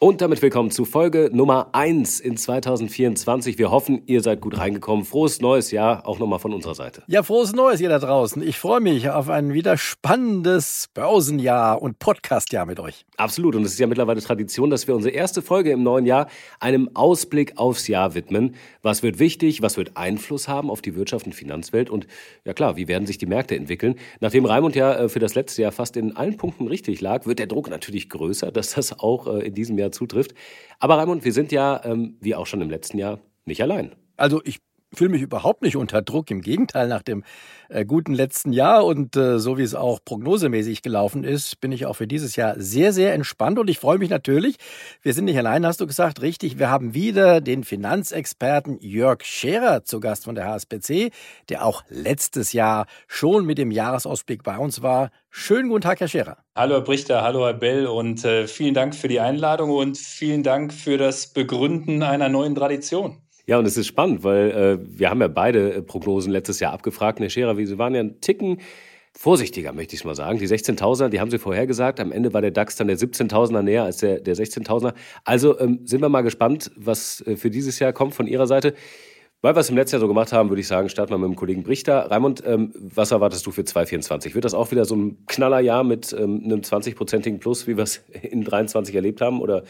Und damit willkommen zu Folge Nummer 1 in 2024. Wir hoffen, ihr seid gut reingekommen. Frohes neues Jahr auch nochmal von unserer Seite. Ja, frohes neues ihr da draußen. Ich freue mich auf ein wieder spannendes Börsenjahr und Podcastjahr mit euch. Absolut. Und es ist ja mittlerweile Tradition, dass wir unsere erste Folge im neuen Jahr einem Ausblick aufs Jahr widmen. Was wird wichtig? Was wird Einfluss haben auf die Wirtschaft und Finanzwelt? Und ja klar, wie werden sich die Märkte entwickeln? Nachdem Raimund ja äh, für das letzte Jahr fast in allen Punkten richtig lag, wird der Druck natürlich größer, dass das auch äh, in diesem Jahr zutrifft. Aber Raimund, wir sind ja, ähm, wie auch schon im letzten Jahr, nicht allein. Also ich fühle mich überhaupt nicht unter Druck. Im Gegenteil, nach dem äh, guten letzten Jahr und äh, so wie es auch prognosemäßig gelaufen ist, bin ich auch für dieses Jahr sehr, sehr entspannt und ich freue mich natürlich. Wir sind nicht allein, hast du gesagt, richtig. Wir haben wieder den Finanzexperten Jörg Scherer zu Gast von der HSBC, der auch letztes Jahr schon mit dem Jahresausblick bei uns war. Schönen guten Tag, Herr Scherer. Hallo, Herr Brichter, hallo, Herr Bell und äh, vielen Dank für die Einladung und vielen Dank für das Begründen einer neuen Tradition. Ja, und es ist spannend, weil äh, wir haben ja beide äh, Prognosen letztes Jahr abgefragt. Herr Scherer, Sie waren ja ein Ticken vorsichtiger, möchte ich mal sagen. Die 16.000er, die haben Sie vorhergesagt. Am Ende war der DAX dann der 17.000er näher als der, der 16.000er. Also ähm, sind wir mal gespannt, was äh, für dieses Jahr kommt von Ihrer Seite. Weil wir es im letzten Jahr so gemacht haben, würde ich sagen, starten wir mit dem Kollegen Brichter. Raimund, ähm, was erwartest du für 2024? Wird das auch wieder so ein Knallerjahr mit ähm, einem 20-prozentigen Plus, wie wir es in 23 erlebt haben? Oder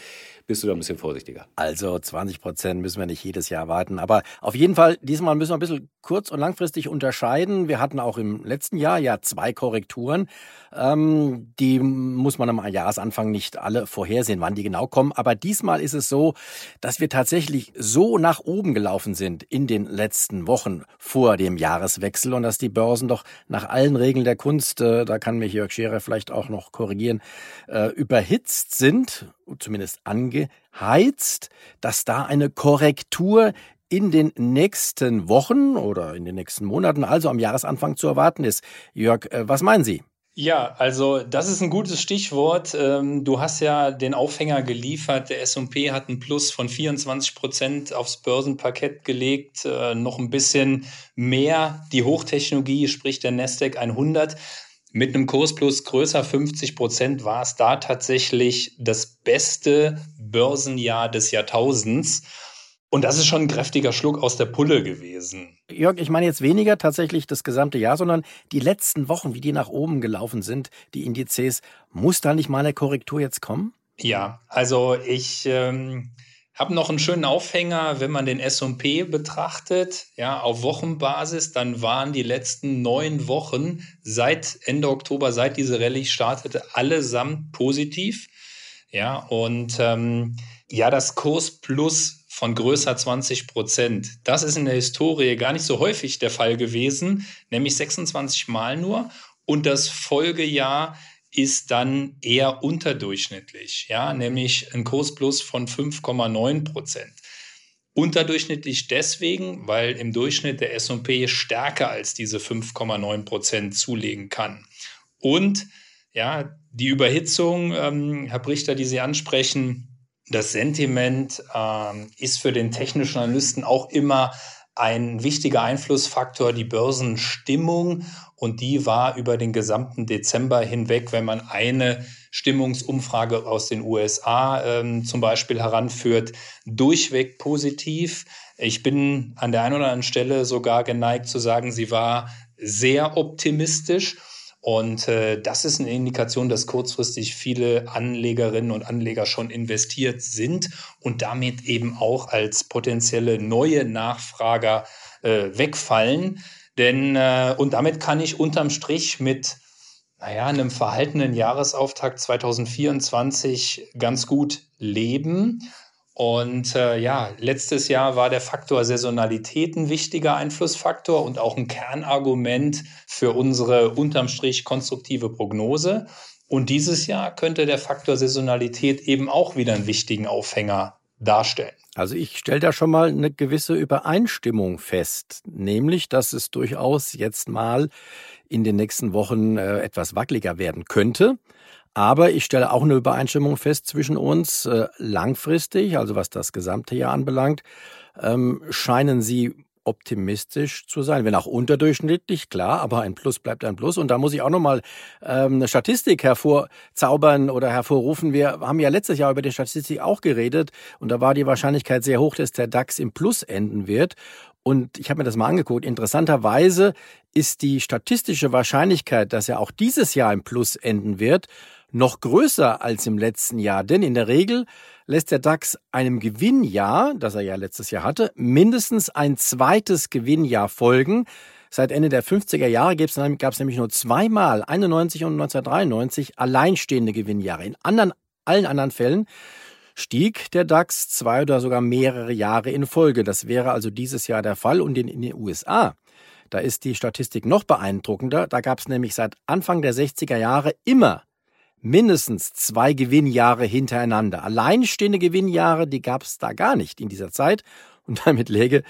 bist du da ein bisschen vorsichtiger? Also 20 Prozent müssen wir nicht jedes Jahr warten. Aber auf jeden Fall, diesmal müssen wir ein bisschen kurz- und langfristig unterscheiden. Wir hatten auch im letzten Jahr ja zwei Korrekturen. Ähm, die muss man am Jahresanfang nicht alle vorhersehen, wann die genau kommen. Aber diesmal ist es so, dass wir tatsächlich so nach oben gelaufen sind in den letzten Wochen vor dem Jahreswechsel und dass die Börsen doch nach allen Regeln der Kunst, äh, da kann mich Jörg Scherer vielleicht auch noch korrigieren, äh, überhitzt sind zumindest angeheizt, dass da eine Korrektur in den nächsten Wochen oder in den nächsten Monaten, also am Jahresanfang zu erwarten ist. Jörg, äh, was meinen Sie? Ja, also das ist ein gutes Stichwort. Ähm, du hast ja den Aufhänger geliefert. Der S&P hat einen Plus von 24 Prozent aufs Börsenparkett gelegt. Äh, noch ein bisschen mehr die Hochtechnologie, sprich der Nasdaq 100. Mit einem Kursplus größer 50 Prozent war es da tatsächlich das beste Börsenjahr des Jahrtausends. Und das ist schon ein kräftiger Schluck aus der Pulle gewesen. Jörg, ich meine jetzt weniger tatsächlich das gesamte Jahr, sondern die letzten Wochen, wie die nach oben gelaufen sind, die Indizes. Muss da nicht mal eine Korrektur jetzt kommen? Ja, also ich ähm, habe noch einen schönen Aufhänger, wenn man den S&P betrachtet, ja, auf Wochenbasis, dann waren die letzten neun Wochen seit Ende Oktober, seit diese Rallye startete, allesamt positiv. Ja, und ähm, ja, das Kurs plus von größer 20 Prozent, das ist in der Historie gar nicht so häufig der Fall gewesen, nämlich 26 Mal nur. Und das Folgejahr ist dann eher unterdurchschnittlich, ja, nämlich ein Kursplus von 5,9 Prozent. Unterdurchschnittlich deswegen, weil im Durchschnitt der S&P stärker als diese 5,9 Prozent zulegen kann. Und ja, die Überhitzung, ähm, Herr Brichter, die Sie ansprechen, das Sentiment ähm, ist für den technischen Analysten auch immer ein wichtiger Einflussfaktor, die Börsenstimmung und die war über den gesamten Dezember hinweg, wenn man eine Stimmungsumfrage aus den USA ähm, zum Beispiel heranführt, durchweg positiv. Ich bin an der einen oder anderen Stelle sogar geneigt zu sagen, sie war sehr optimistisch. Und äh, das ist eine Indikation, dass kurzfristig viele Anlegerinnen und Anleger schon investiert sind und damit eben auch als potenzielle neue Nachfrager äh, wegfallen. Denn, äh, und damit kann ich unterm Strich mit, naja, einem verhaltenen Jahresauftakt 2024 ganz gut leben. Und äh, ja, letztes Jahr war der Faktor Saisonalität ein wichtiger Einflussfaktor und auch ein Kernargument für unsere unterm Strich konstruktive Prognose. Und dieses Jahr könnte der Faktor Saisonalität eben auch wieder einen wichtigen Aufhänger darstellen. Also ich stelle da schon mal eine gewisse Übereinstimmung fest, nämlich dass es durchaus jetzt mal in den nächsten Wochen äh, etwas wackeliger werden könnte. Aber ich stelle auch eine Übereinstimmung fest zwischen uns. Äh, langfristig, also was das gesamte Jahr anbelangt, ähm, scheinen Sie optimistisch zu sein. Wenn auch unterdurchschnittlich, klar, aber ein Plus bleibt ein Plus. Und da muss ich auch nochmal ähm, eine Statistik hervorzaubern oder hervorrufen. Wir haben ja letztes Jahr über die Statistik auch geredet und da war die Wahrscheinlichkeit sehr hoch, dass der DAX im Plus enden wird. Und ich habe mir das mal angeguckt. Interessanterweise ist die statistische Wahrscheinlichkeit, dass er auch dieses Jahr im Plus enden wird, noch größer als im letzten Jahr. Denn in der Regel lässt der DAX einem Gewinnjahr, das er ja letztes Jahr hatte, mindestens ein zweites Gewinnjahr folgen. Seit Ende der 50er Jahre gab es nämlich nur zweimal, 91 und 1993, alleinstehende Gewinnjahre. In anderen, allen anderen Fällen stieg der DAX zwei oder sogar mehrere Jahre in Folge. Das wäre also dieses Jahr der Fall. Und in, in den USA, da ist die Statistik noch beeindruckender. Da gab es nämlich seit Anfang der 60er Jahre immer mindestens zwei Gewinnjahre hintereinander. Alleinstehende Gewinnjahre, die gab es da gar nicht in dieser Zeit. Und damit läge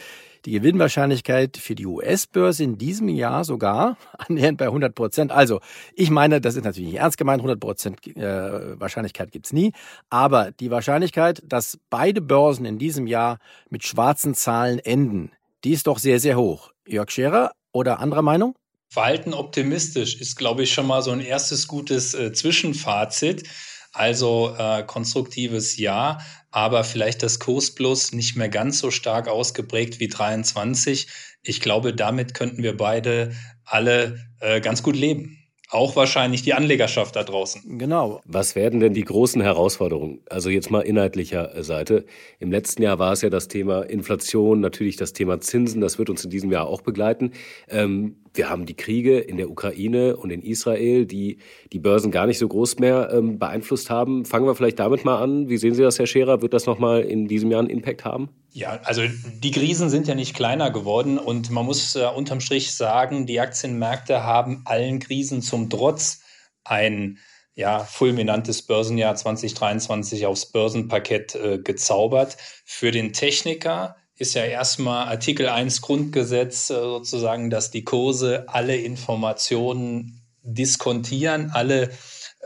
die Gewinnwahrscheinlichkeit für die US-Börse in diesem Jahr sogar annähernd bei 100 Prozent. Also, ich meine, das ist natürlich nicht ernst gemeint, 100 Prozent äh, Wahrscheinlichkeit gibt's nie. Aber die Wahrscheinlichkeit, dass beide Börsen in diesem Jahr mit schwarzen Zahlen enden, die ist doch sehr, sehr hoch. Jörg Scherer oder anderer Meinung? Verhalten optimistisch ist, glaube ich, schon mal so ein erstes gutes äh, Zwischenfazit. Also äh, konstruktives Ja, aber vielleicht das Kurs Plus nicht mehr ganz so stark ausgeprägt wie 23. Ich glaube, damit könnten wir beide alle äh, ganz gut leben auch wahrscheinlich die Anlegerschaft da draußen. Genau. Was werden denn die großen Herausforderungen? Also jetzt mal inhaltlicher äh, Seite. Im letzten Jahr war es ja das Thema Inflation, natürlich das Thema Zinsen, das wird uns in diesem Jahr auch begleiten. Ähm, wir haben die Kriege in der Ukraine und in Israel, die die Börsen gar nicht so groß mehr ähm, beeinflusst haben. Fangen wir vielleicht damit mal an. Wie sehen Sie das, Herr Scherer? Wird das nochmal in diesem Jahr einen Impact haben? Ja, also die Krisen sind ja nicht kleiner geworden und man muss äh, unterm Strich sagen, die Aktienmärkte haben allen Krisen zum Trotz ein ja, fulminantes Börsenjahr 2023 aufs Börsenparkett äh, gezaubert. Für den Techniker ist ja erstmal Artikel 1 Grundgesetz äh, sozusagen, dass die Kurse alle Informationen diskontieren, alle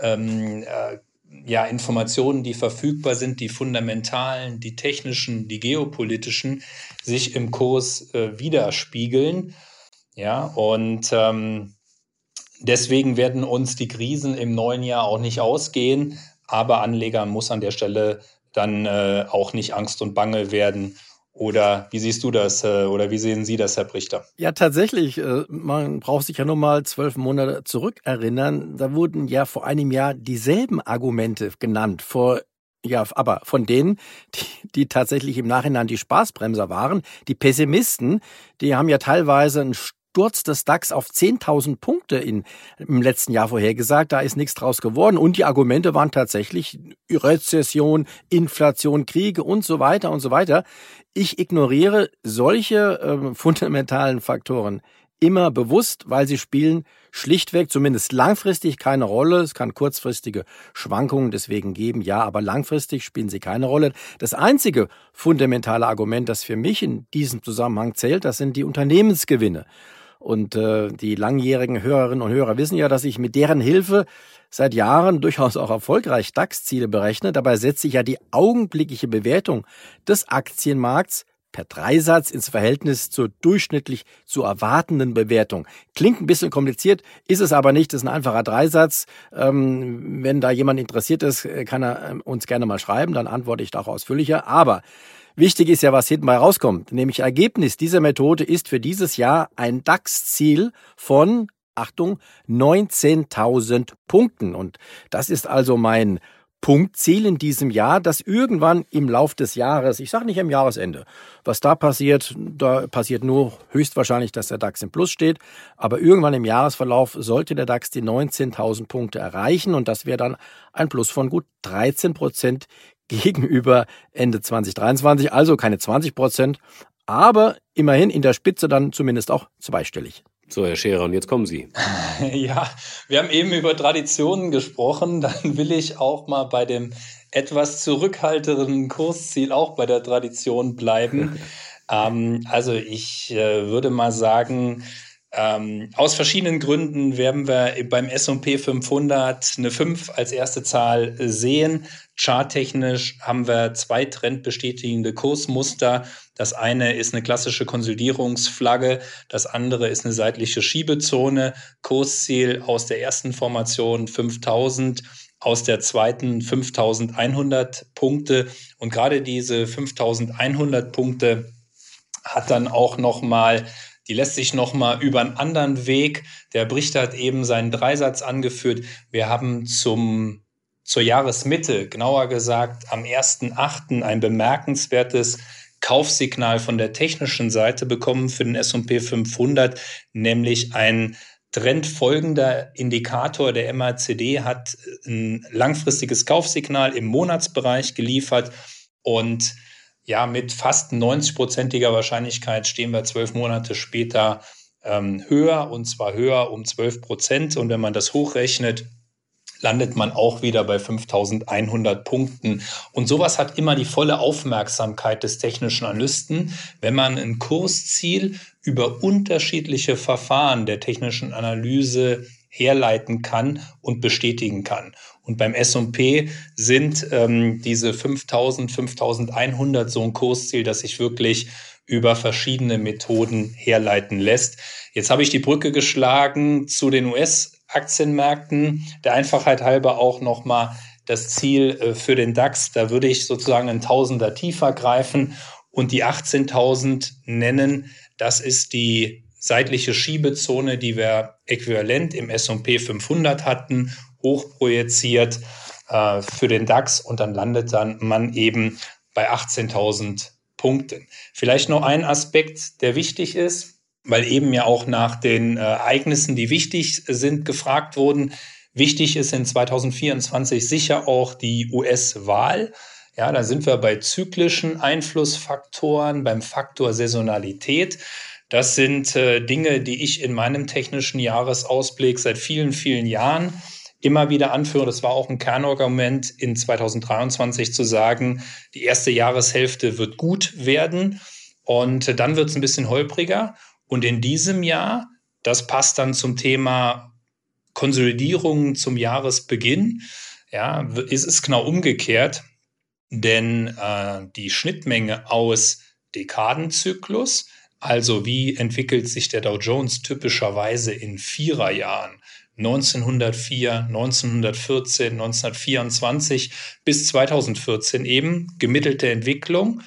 ähm, äh, ja, Informationen, die verfügbar sind, die fundamentalen, die technischen, die geopolitischen, sich im Kurs äh, widerspiegeln. Ja, und ähm, deswegen werden uns die Krisen im neuen Jahr auch nicht ausgehen, aber Anlegern muss an der Stelle dann äh, auch nicht Angst und Bange werden oder wie siehst du das äh, oder wie sehen Sie das, Herr Brichter? Ja, tatsächlich. Äh, man braucht sich ja nur mal zwölf Monate zurückerinnern. Da wurden ja vor einem Jahr dieselben Argumente genannt. Vor ja, aber von denen, die, die tatsächlich im Nachhinein die Spaßbremser waren, die Pessimisten, die haben ja teilweise einen Sturz des DAX auf 10.000 Punkte in, im letzten Jahr vorhergesagt. Da ist nichts draus geworden. Und die Argumente waren tatsächlich Rezession, Inflation, Kriege und so weiter und so weiter. Ich ignoriere solche äh, fundamentalen Faktoren immer bewusst, weil sie spielen schlichtweg, zumindest langfristig, keine Rolle. Es kann kurzfristige Schwankungen deswegen geben, ja, aber langfristig spielen sie keine Rolle. Das einzige fundamentale Argument, das für mich in diesem Zusammenhang zählt, das sind die Unternehmensgewinne. Und äh, die langjährigen Hörerinnen und Hörer wissen ja, dass ich mit deren Hilfe seit Jahren durchaus auch erfolgreich DAX-Ziele berechne. Dabei setze ich ja die augenblickliche Bewertung des Aktienmarkts per Dreisatz ins Verhältnis zur durchschnittlich zu erwartenden Bewertung. Klingt ein bisschen kompliziert, ist es aber nicht. Das ist ein einfacher Dreisatz. Ähm, wenn da jemand interessiert ist, kann er ähm, uns gerne mal schreiben, dann antworte ich da auch ausführlicher. Aber Wichtig ist ja, was hinten bei rauskommt. Nämlich Ergebnis dieser Methode ist für dieses Jahr ein DAX-Ziel von, Achtung, 19.000 Punkten. Und das ist also mein Punktziel in diesem Jahr, dass irgendwann im Lauf des Jahres, ich sage nicht im Jahresende, was da passiert, da passiert nur höchstwahrscheinlich, dass der DAX im Plus steht, aber irgendwann im Jahresverlauf sollte der DAX die 19.000 Punkte erreichen und das wäre dann ein Plus von gut 13 Prozent gegenüber Ende 2023, also keine 20 Prozent, aber immerhin in der Spitze dann zumindest auch zweistellig. So, Herr Scherer, und jetzt kommen Sie. Ja, wir haben eben über Traditionen gesprochen. Dann will ich auch mal bei dem etwas zurückhaltenden Kursziel auch bei der Tradition bleiben. ähm, also ich äh, würde mal sagen, Ähm, aus verschiedenen Gründen werden wir beim S&P 500 eine 5 als erste Zahl sehen. Charttechnisch haben wir zwei trendbestätigende Kursmuster. Das eine ist eine klassische Konsolidierungsflagge, das andere ist eine seitliche Schiebezone. Kursziel aus der ersten Formation 5000 aus der zweiten 5100 Punkte. Und gerade diese 5100 Punkte hat dann auch nochmal die lässt sich nochmal über einen anderen Weg. Der Brichter hat eben seinen Dreisatz angeführt. Wir haben zum, zur Jahresmitte, genauer gesagt am 1.8. ein bemerkenswertes Kaufsignal von der technischen Seite bekommen für den S&P 500, nämlich ein trendfolgender Indikator der MACD hat ein langfristiges Kaufsignal im Monatsbereich geliefert und ja, mit fast 90-prozentiger Wahrscheinlichkeit stehen wir zwölf Monate später ähm, höher und zwar höher um 12 Prozent. Und wenn man das hochrechnet, landet man auch wieder bei 5100 Punkten. Und sowas hat immer die volle Aufmerksamkeit des technischen Analysten, wenn man ein Kursziel über unterschiedliche Verfahren der technischen Analyse herleiten kann und bestätigen kann. Und beim S&P sind ähm, diese 5000, 5100 so ein Kursziel, das sich wirklich über verschiedene Methoden herleiten lässt. Jetzt habe ich die Brücke geschlagen zu den US-Aktienmärkten. Der Einfachheit halber auch nochmal das Ziel äh, für den DAX. Da würde ich sozusagen ein Tausender tiefer greifen und die 18.000 nennen. Das ist die seitliche Schiebezone, die wir äquivalent im S&P 500 hatten, hochprojiziert äh, für den DAX und dann landet dann man eben bei 18.000 Punkten. Vielleicht noch ein Aspekt, der wichtig ist, weil eben ja auch nach den äh, Ereignissen, die wichtig sind, gefragt wurden. Wichtig ist in 2024 sicher auch die US-Wahl. Ja, da sind wir bei zyklischen Einflussfaktoren, beim Faktor Saisonalität. Das sind äh, Dinge, die ich in meinem technischen Jahresausblick seit vielen, vielen Jahren immer wieder anführe. Das war auch ein Kernargument in 2023 zu sagen, die erste Jahreshälfte wird gut werden und dann wird es ein bisschen holpriger. Und in diesem Jahr, das passt dann zum Thema Konsolidierung zum Jahresbeginn, ja, ist es genau umgekehrt, denn äh, die Schnittmenge aus Dekadenzyklus, also wie entwickelt sich der Dow Jones typischerweise in Viererjahren? 1904, 1914, 1924 bis 2014 eben gemittelte Entwicklung.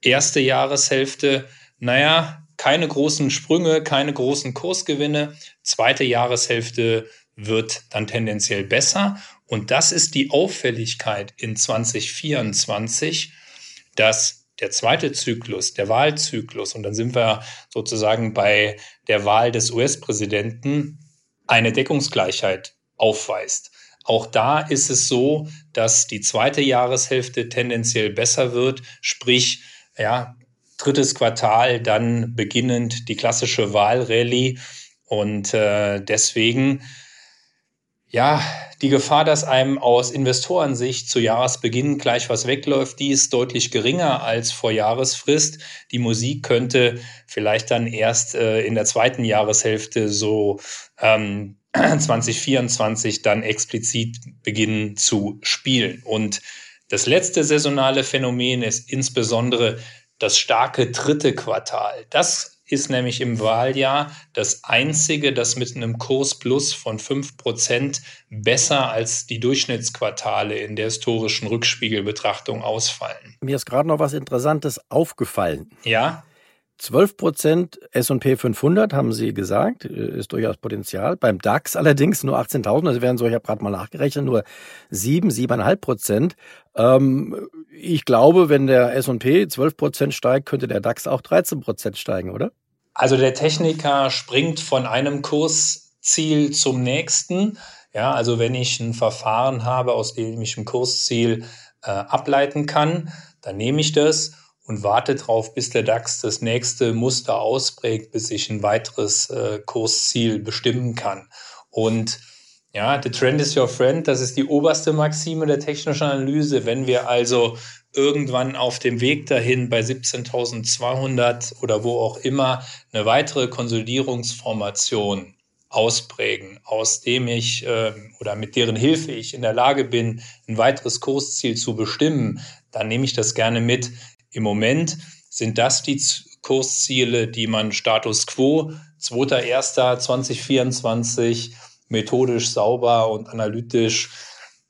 Erste Jahreshälfte, naja, keine großen Sprünge, keine großen Kursgewinne. Zweite Jahreshälfte wird dann tendenziell besser. Und das ist die Auffälligkeit in 2024, dass der zweite Zyklus, der Wahlzyklus, und dann sind wir sozusagen bei der Wahl des US-Präsidenten, eine Deckungsgleichheit aufweist. Auch da ist es so, dass die zweite Jahreshälfte tendenziell besser wird, sprich, ja, drittes Quartal dann beginnend die klassische Wahlrallye. Und äh, deswegen ja, die Gefahr, dass einem aus Investorensicht zu Jahresbeginn gleich was wegläuft, die ist deutlich geringer als vor Jahresfrist. Die Musik könnte vielleicht dann erst äh, in der zweiten Jahreshälfte so ähm, 2024 dann explizit beginnen zu spielen. Und das letzte saisonale Phänomen ist insbesondere das starke dritte Quartal. Das ist nämlich im Wahljahr das einzige, das mit einem Kursplus von 5% besser als die Durchschnittsquartale in der historischen Rückspiegelbetrachtung ausfallen. Mir ist gerade noch was Interessantes aufgefallen. Ja. 12 Prozent S&P 500, haben Sie gesagt, ist durchaus Potenzial. Beim DAX allerdings nur 18.000, also werden so, ich habe gerade mal nachgerechnet, nur 7, 7,5 Prozent. Ähm, ich glaube, wenn der S&P 12 Prozent steigt, könnte der DAX auch 13 Prozent steigen, oder? Also der Techniker springt von einem Kursziel zum nächsten. Ja, also wenn ich ein Verfahren habe, aus dem ich ein Kursziel äh, ableiten kann, dann nehme ich das und warte darauf, bis der DAX das nächste Muster ausprägt, bis ich ein weiteres äh, Kursziel bestimmen kann. Und ja, the trend is your friend, das ist die oberste Maxime der technischen Analyse. Wenn wir also irgendwann auf dem Weg dahin bei 17.200 oder wo auch immer eine weitere Konsolidierungsformation ausprägen, aus dem ich äh, oder mit deren Hilfe ich in der Lage bin, ein weiteres Kursziel zu bestimmen, dann nehme ich das gerne mit. Im Moment sind das die Kursziele, die man Status quo 2.1.2024 methodisch sauber und analytisch,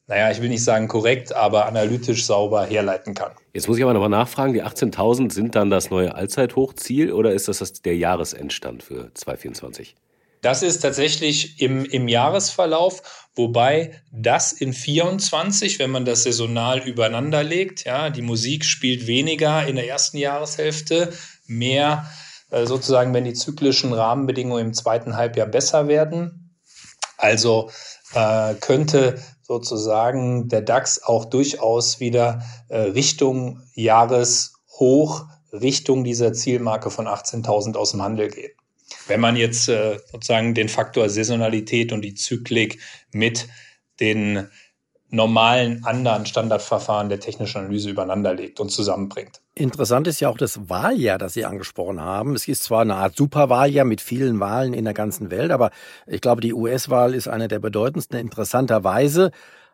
naja, ich will nicht sagen korrekt, aber analytisch sauber herleiten kann. Jetzt muss ich aber nochmal nachfragen, die 18.000 sind dann das neue Allzeithochziel oder ist das, das der Jahresendstand für 2024? Das ist tatsächlich im, im Jahresverlauf, wobei das in 24, wenn man das saisonal übereinander legt, ja, die Musik spielt weniger in der ersten Jahreshälfte, mehr äh, sozusagen, wenn die zyklischen Rahmenbedingungen im zweiten Halbjahr besser werden. Also äh, könnte sozusagen der DAX auch durchaus wieder äh, Richtung Jahreshoch, Richtung dieser Zielmarke von 18.000 aus dem Handel gehen. Wenn man jetzt äh, sozusagen den Faktor Saisonalität und die Zyklik mit den normalen anderen Standardverfahren der technischen Analyse übereinander legt und zusammenbringt. Interessant ist ja auch das Wahljahr, das Sie angesprochen haben. Es ist zwar eine Art Superwahljahr mit vielen Wahlen in der ganzen Welt, aber ich glaube, die US-Wahl ist eine der bedeutendsten. Interessanterweise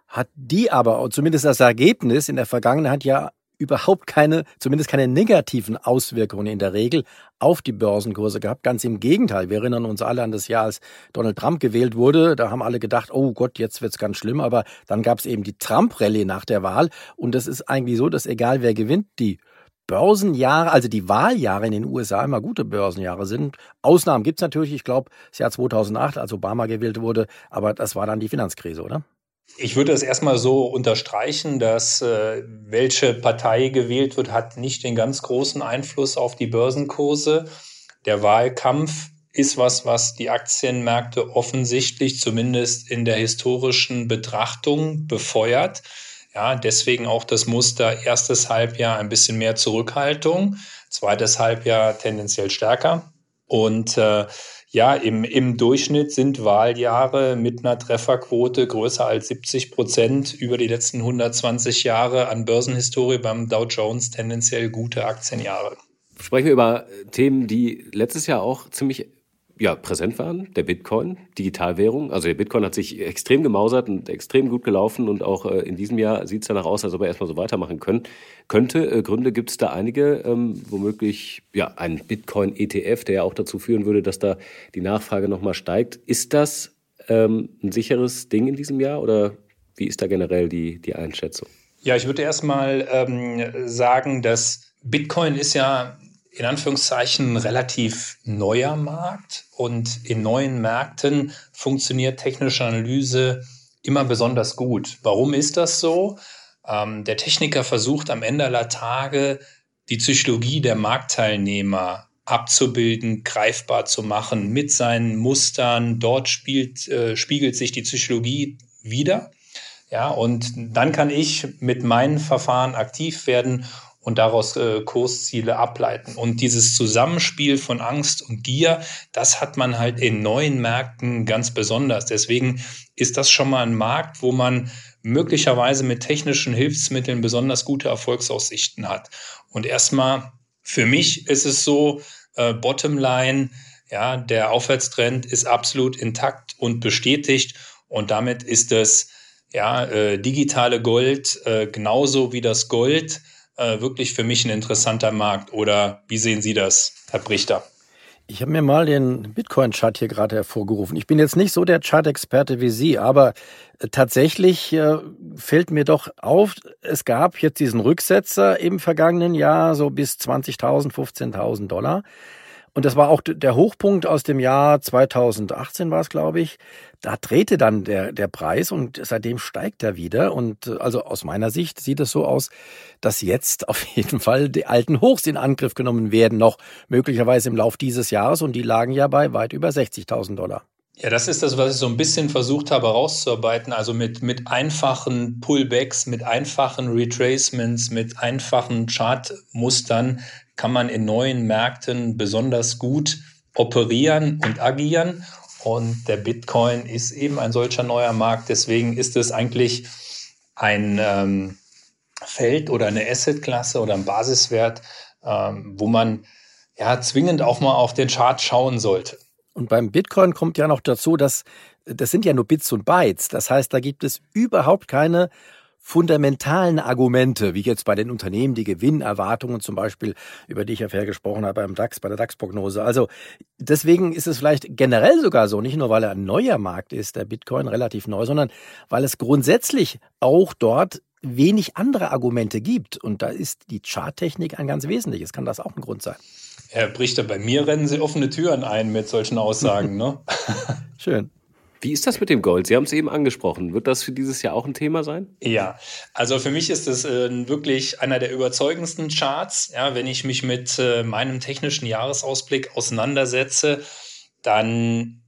hat die aber, zumindest das Ergebnis in der Vergangenheit ja überhaupt keine, zumindest keine negativen Auswirkungen in der Regel auf die Börsenkurse gehabt. Ganz im Gegenteil. Wir erinnern uns alle an das Jahr, als Donald Trump gewählt wurde. Da haben alle gedacht, oh Gott, jetzt wird's ganz schlimm. Aber dann gab es eben die Trump-Rallye nach der Wahl. Und das ist eigentlich so, dass egal wer gewinnt, die Börsenjahre, also die Wahljahre in den USA immer gute Börsenjahre sind. Ausnahmen gibt's natürlich. Ich glaube, das Jahr 2008, als Obama gewählt wurde. Aber das war dann die Finanzkrise, oder? Ich würde es erstmal so unterstreichen, dass äh, welche Partei gewählt wird, hat nicht den ganz großen Einfluss auf die Börsenkurse. Der Wahlkampf ist was, was die Aktienmärkte offensichtlich zumindest in der historischen Betrachtung befeuert. Ja, deswegen auch das Muster erstes Halbjahr ein bisschen mehr Zurückhaltung, zweites Halbjahr tendenziell stärker. Und äh, ja, im, im Durchschnitt sind Wahljahre mit einer Trefferquote größer als 70 Prozent über die letzten 120 Jahre an Börsenhistorie beim Dow Jones tendenziell gute Aktienjahre. Sprechen wir über Themen, die letztes Jahr auch ziemlich ja, präsent waren, der Bitcoin, Digitalwährung. Also der Bitcoin hat sich extrem gemausert und extrem gut gelaufen und auch äh, in diesem Jahr sieht es danach aus, als ob er erstmal so weitermachen können, könnte. Äh, Gründe gibt es da einige, ähm, womöglich ja, ein Bitcoin-ETF, der ja auch dazu führen würde, dass da die Nachfrage nochmal steigt. Ist das ähm, ein sicheres Ding in diesem Jahr oder wie ist da generell die, die Einschätzung? Ja, ich würde erstmal ähm, sagen, dass Bitcoin ist ja in Anführungszeichen relativ neuer Markt und in neuen Märkten funktioniert technische Analyse immer besonders gut. Warum ist das so? Ähm, der Techniker versucht am Ende aller Tage die Psychologie der Marktteilnehmer abzubilden, greifbar zu machen mit seinen Mustern. Dort spielt, äh, spiegelt sich die Psychologie wieder. Ja, und dann kann ich mit meinen Verfahren aktiv werden und daraus äh, Kursziele ableiten. Und dieses Zusammenspiel von Angst und Gier, das hat man halt in neuen Märkten ganz besonders. Deswegen ist das schon mal ein Markt, wo man möglicherweise mit technischen Hilfsmitteln besonders gute Erfolgsaussichten hat. Und erstmal, für mich ist es so, äh, Bottomline, ja, der Aufwärtstrend ist absolut intakt und bestätigt. Und damit ist das ja, äh, digitale Gold äh, genauso wie das Gold äh, wirklich für mich ein interessanter Markt. Oder wie sehen Sie das, Herr Brichter? Ich habe mir mal den Bitcoin-Chart hier gerade hervorgerufen. Ich bin jetzt nicht so der Chart-Experte wie Sie, aber äh, tatsächlich äh, fällt mir doch auf, es gab jetzt diesen Rücksetzer im vergangenen Jahr so bis 20.000, 15.000 Dollar. Und das war auch der Hochpunkt aus dem Jahr 2018 war es, glaube ich. Da drehte dann der, der Preis und seitdem steigt er wieder. Und also aus meiner Sicht sieht es so aus, dass jetzt auf jeden Fall die alten Hochs in Angriff genommen werden, noch möglicherweise im Lauf dieses Jahres. Und die lagen ja bei weit über 60.000 Dollar. Ja, das ist das, was ich so ein bisschen versucht habe herauszuarbeiten. Also mit, mit einfachen Pullbacks, mit einfachen Retracements, mit einfachen Chartmustern kann man in neuen Märkten besonders gut operieren und agieren. Und der Bitcoin ist eben ein solcher neuer Markt. Deswegen ist es eigentlich ein, ähm, Feld oder eine Assetklasse oder ein Basiswert, ähm, wo man ja zwingend auch mal auf den Chart schauen sollte. Und beim Bitcoin kommt ja noch dazu, dass das sind ja nur Bits und Bytes. Das heißt, da gibt es überhaupt keine fundamentalen Argumente, wie jetzt bei den Unternehmen die Gewinnerwartungen zum Beispiel, über die ich ja vorher gesprochen habe beim DAX, bei der DAX-Prognose. Also deswegen ist es vielleicht generell sogar so, nicht nur weil er ein neuer Markt ist, der Bitcoin relativ neu, sondern weil es grundsätzlich auch dort wenig andere Argumente gibt. Und da ist die Charttechnik ein ganz wesentliches. Kann das auch ein Grund sein? Herr Brichter, bei mir rennen Sie offene Türen ein mit solchen Aussagen. ne? Schön. Wie ist das mit dem Gold? Sie haben es eben angesprochen. Wird das für dieses Jahr auch ein Thema sein? Ja, also für mich ist es äh, wirklich einer der überzeugendsten Charts. Ja, wenn ich mich mit äh, meinem technischen Jahresausblick auseinandersetze, dann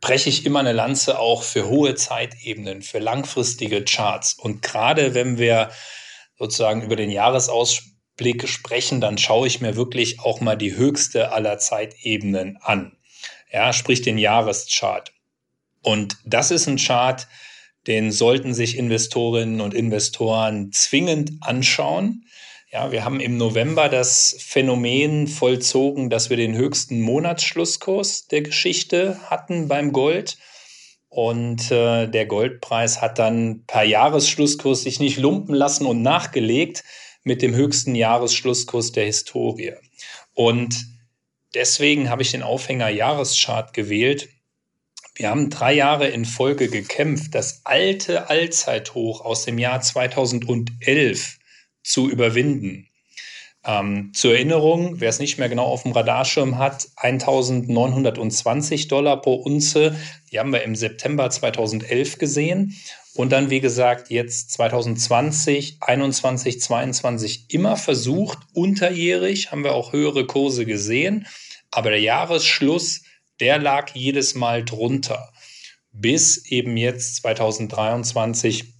breche ich immer eine Lanze auch für hohe Zeitebenen, für langfristige Charts. Und gerade wenn wir sozusagen über den Jahresausblick sprechen, dann schaue ich mir wirklich auch mal die höchste aller Zeitebenen an. Ja, sprich den Jahreschart. Und das ist ein Chart, den sollten sich Investorinnen und Investoren zwingend anschauen. Ja, wir haben im November das Phänomen vollzogen, dass wir den höchsten Monatsschlusskurs der Geschichte hatten beim Gold. Und äh, der Goldpreis hat dann per Jahresschlusskurs sich nicht lumpen lassen und nachgelegt mit dem höchsten Jahresschlusskurs der Historie. Und deswegen habe ich den Aufhänger Jahreschart gewählt, wir haben drei Jahre in Folge gekämpft, das alte Allzeithoch aus dem Jahr 2011 zu überwinden. Ähm, zur Erinnerung, wer es nicht mehr genau auf dem Radarschirm hat, 1920 Dollar pro Unze, die haben wir im September 2011 gesehen. Und dann, wie gesagt, jetzt 2020, 21, 22 immer versucht, unterjährig haben wir auch höhere Kurse gesehen. Aber der Jahresschluss der lag jedes Mal drunter, bis eben jetzt 2023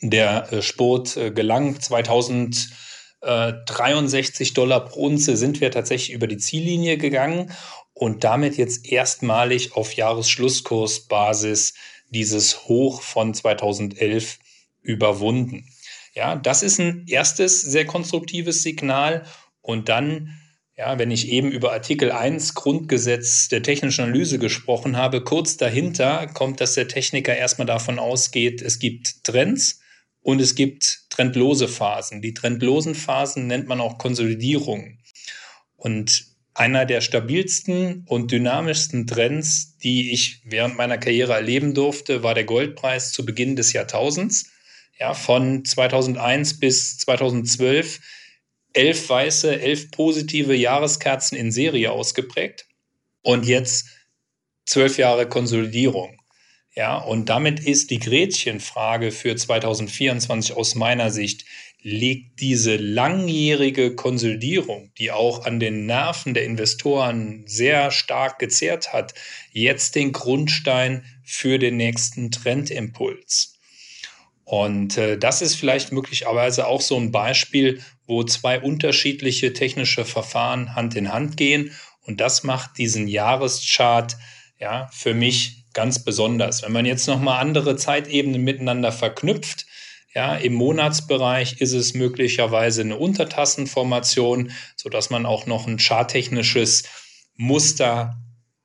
der äh, Sport äh, gelang. 2063 Dollar pro Unze sind wir tatsächlich über die Ziellinie gegangen und damit jetzt erstmalig auf Jahresschlusskursbasis dieses Hoch von 2011 überwunden. Ja, das ist ein erstes sehr konstruktives Signal und dann ja, wenn ich eben über Artikel 1 Grundgesetz der technischen Analyse gesprochen habe, kurz dahinter kommt, dass der Techniker erstmal davon ausgeht, es gibt Trends und es gibt trendlose Phasen. Die trendlosen Phasen nennt man auch Konsolidierung. Und einer der stabilsten und dynamischsten Trends, die ich während meiner Karriere erleben durfte, war der Goldpreis zu Beginn des Jahrtausends. Ja, von 2001 bis 2012 elf weiße, elf positive Jahreskerzen in Serie ausgeprägt und jetzt zwölf Jahre Konsolidierung. Ja, und damit ist die Gretchenfrage für 2024 aus meiner Sicht, liegt diese langjährige Konsolidierung, die auch an den Nerven der Investoren sehr stark gezehrt hat, jetzt den Grundstein für den nächsten Trendimpuls. Und äh, das ist vielleicht möglicherweise auch so ein Beispiel, wo zwei unterschiedliche technische Verfahren Hand in Hand gehen. Und das macht diesen Jahreschart ja für mich ganz besonders. Wenn man jetzt nochmal andere Zeitebenen miteinander verknüpft, ja, im Monatsbereich ist es möglicherweise eine Untertassenformation, sodass man auch noch ein charttechnisches Muster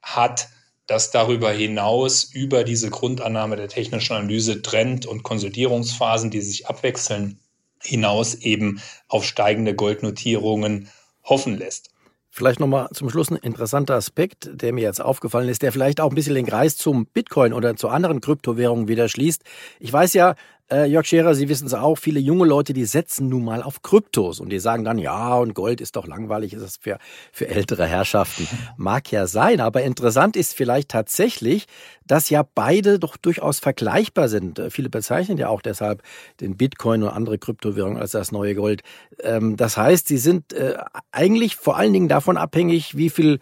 hat, dass darüber hinaus über diese Grundannahme der technischen Analyse Trend- und Konsolidierungsphasen, die sich abwechseln, hinaus eben auf steigende Goldnotierungen hoffen lässt. Vielleicht nochmal zum Schluss ein interessanter Aspekt, der mir jetzt aufgefallen ist, der vielleicht auch ein bisschen den Kreis zum Bitcoin oder zu anderen Kryptowährungen wieder schließt. Ich weiß ja, äh, Jörg Scherer, Sie wissen es auch, viele junge Leute, die setzen nun mal auf Kryptos und die sagen dann, ja, und Gold ist doch langweilig, ist das für, für ältere Herrschaften. Mag ja sein, aber interessant ist vielleicht tatsächlich, dass ja beide doch durchaus vergleichbar sind. Äh, viele bezeichnen ja auch deshalb den Bitcoin und andere Kryptowährungen als das neue Gold. Ähm, das heißt, sie sind äh, eigentlich vor allen Dingen davon abhängig, wie viel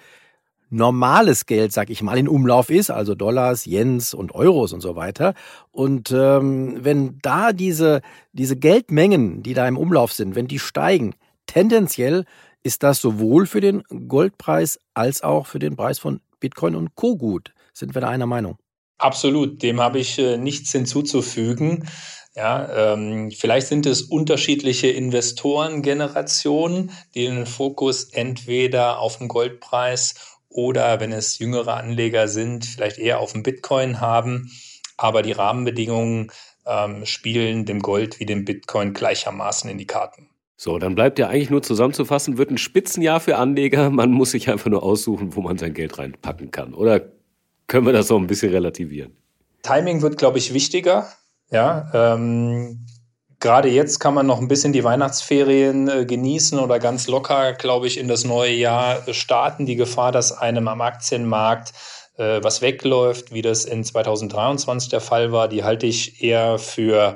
normales Geld, sag ich mal, in Umlauf ist, also Dollars, Yens und Euros und so weiter. Und ähm, wenn da diese, diese Geldmengen, die da im Umlauf sind, wenn die steigen, tendenziell ist das sowohl für den Goldpreis als auch für den Preis von Bitcoin und Co. gut. Sind wir da einer Meinung? Absolut, dem habe ich äh, nichts hinzuzufügen. Ja, ähm, vielleicht sind es unterschiedliche Investorengenerationen, die den Fokus entweder auf den Goldpreis oder wenn es jüngere Anleger sind, vielleicht eher auf den Bitcoin haben. Aber die Rahmenbedingungen ähm, spielen dem Gold wie dem Bitcoin gleichermaßen in die Karten. So, dann bleibt ja eigentlich nur zusammenzufassen, wird ein Spitzenjahr für Anleger. Man muss sich einfach nur aussuchen, wo man sein Geld reinpacken kann. Oder können wir das noch ein bisschen relativieren? Timing wird, glaube ich, wichtiger. Ja, ähm, gerade jetzt kann man noch ein bisschen die Weihnachtsferien äh, genießen oder ganz locker, glaube ich, in das neue Jahr starten. Die Gefahr, dass einem am Aktienmarkt äh, was wegläuft, wie das in 2023 der Fall war, die halte ich eher für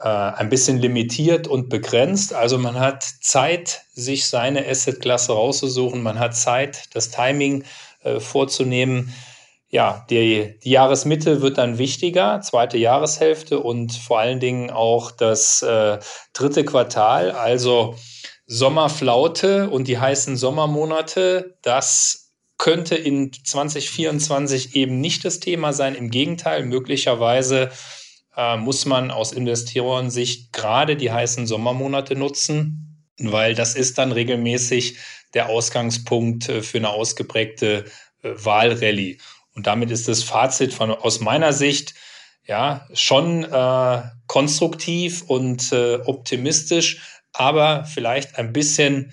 äh, ein bisschen limitiert und begrenzt. Also man hat Zeit, sich seine Assetklasse rauszusuchen. Man hat Zeit, das Timing äh, vorzunehmen ja, die, die Jahresmitte wird dann wichtiger, zweite Jahreshälfte und vor allen Dingen auch das äh, dritte Quartal, also Sommerflaute und die heißen Sommermonate, das könnte in 2024 eben nicht das Thema sein. Im Gegenteil, möglicherweise äh, muss man aus Investorensicht gerade die heißen Sommermonate nutzen, weil das ist dann regelmäßig der Ausgangspunkt äh, für eine ausgeprägte äh, Wahlrallye. Und damit ist das Fazit von, aus meiner Sicht ja schon äh, konstruktiv und äh, optimistisch, aber vielleicht ein bisschen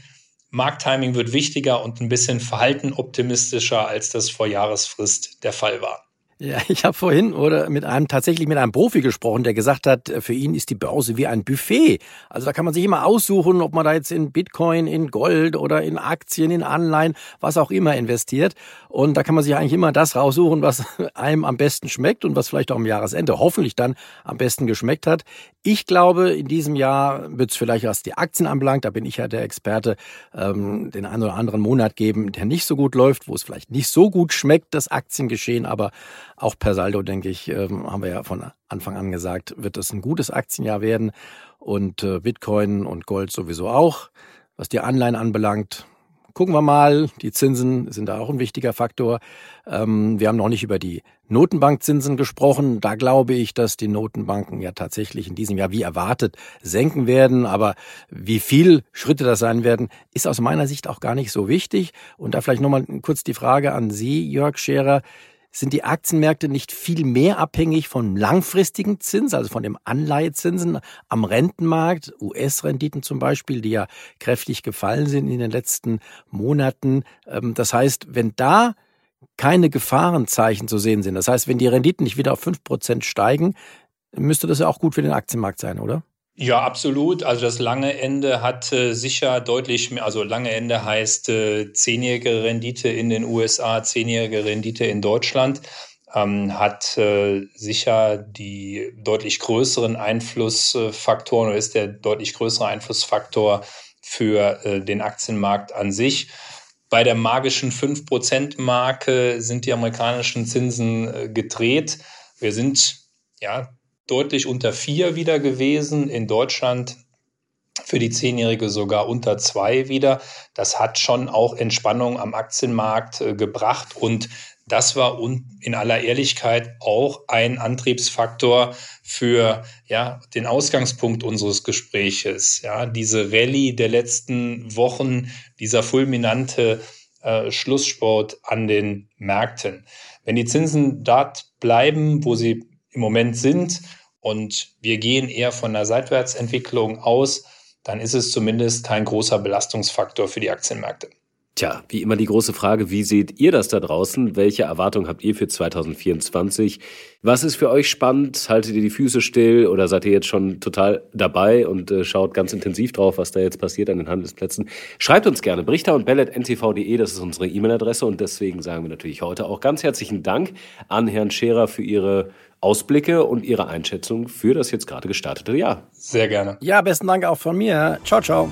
Markttiming wird wichtiger und ein bisschen Verhalten optimistischer, als das vor Jahresfrist der Fall war. Ja, ich habe vorhin oder mit einem tatsächlich mit einem Profi gesprochen, der gesagt hat, für ihn ist die Börse wie ein Buffet. Also da kann man sich immer aussuchen, ob man da jetzt in Bitcoin, in Gold oder in Aktien, in Anleihen, was auch immer investiert. Und da kann man sich eigentlich immer das raussuchen, was einem am besten schmeckt und was vielleicht auch am Jahresende hoffentlich dann am besten geschmeckt hat. Ich glaube, in diesem Jahr wird es vielleicht, was die Aktien anbelangt, da bin ich ja der Experte, ähm, den einen oder anderen Monat geben, der nicht so gut läuft, wo es vielleicht nicht so gut schmeckt, das Aktiengeschehen, aber auch per Saldo, denke ich, ähm, haben wir ja von Anfang an gesagt, wird es ein gutes Aktienjahr werden und äh, Bitcoin und Gold sowieso auch. Was die Anleihen anbelangt, gucken wir mal. Die Zinsen sind da auch ein wichtiger Faktor. Ähm, wir haben noch nicht über die Notenbankzinsen gesprochen. Da glaube ich, dass die Notenbanken ja tatsächlich in diesem Jahr wie erwartet senken werden. Aber wie viel Schritte das sein werden, ist aus meiner Sicht auch gar nicht so wichtig. Und da vielleicht nochmal kurz die Frage an Sie, Jörg Scherer. Sind die Aktienmärkte nicht viel mehr abhängig vom langfristigen Zins, also von dem Anleihezinsen am Rentenmarkt, US-Renditen zum Beispiel, die ja kräftig gefallen sind in den letzten Monaten? Ähm, das heißt, wenn da keine Gefahrenzeichen zu sehen sind, das heißt, wenn die Renditen nicht wieder auf fünf Prozent steigen, müsste das ja auch gut für den Aktienmarkt sein, oder? Ja, absolut. Also das lange Ende hat äh, sicher deutlich mehr, also lange Ende heißt äh, zehnjährige Rendite in den USA, zehnjährige Rendite in Deutschland, ähm, hat äh, sicher die deutlich größeren Einflussfaktoren oder ist der deutlich größere Einflussfaktor für äh, den Aktienmarkt an sich. Bei der magischen 5%-Marke sind die amerikanischen Zinsen äh, gedreht. Wir sind ja deutlich unter vier wieder gewesen. In Deutschland für die Zehnjährige sogar unter zwei wieder. Das hat schon auch Entspannung am Aktienmarkt äh, gebracht und das war in aller Ehrlichkeit auch ein Antriebsfaktor für ja, den Ausgangspunkt unseres Gespräches. Ja, diese Rallye der letzten Wochen, dieser fulminante äh, Schlusssport an den Märkten. Wenn die Zinsen dort bleiben, wo sie im Moment sind und wir gehen eher von einer Seitwärtsentwicklung aus, dann ist es zumindest kein großer Belastungsfaktor für die Aktienmärkte. Tja, wie immer die große Frage, wie seht ihr das da draußen? Welche Erwartungen habt ihr für 2024? Was ist für euch spannend? Haltet ihr die Füße still oder seid ihr jetzt schon total dabei und äh, schaut ganz intensiv drauf, was da jetzt passiert an den Handelsplätzen? Schreibt uns gerne brichter und bellet.ntv.de, das ist unsere E-Mail-Adresse und deswegen sagen wir natürlich heute auch ganz herzlichen Dank an Herrn Scherer für Ihre Ausblicke und Ihre Einschätzung für das jetzt gerade gestartete Jahr. Sehr gerne. Ja, besten Dank auch von mir. Ciao, ciao.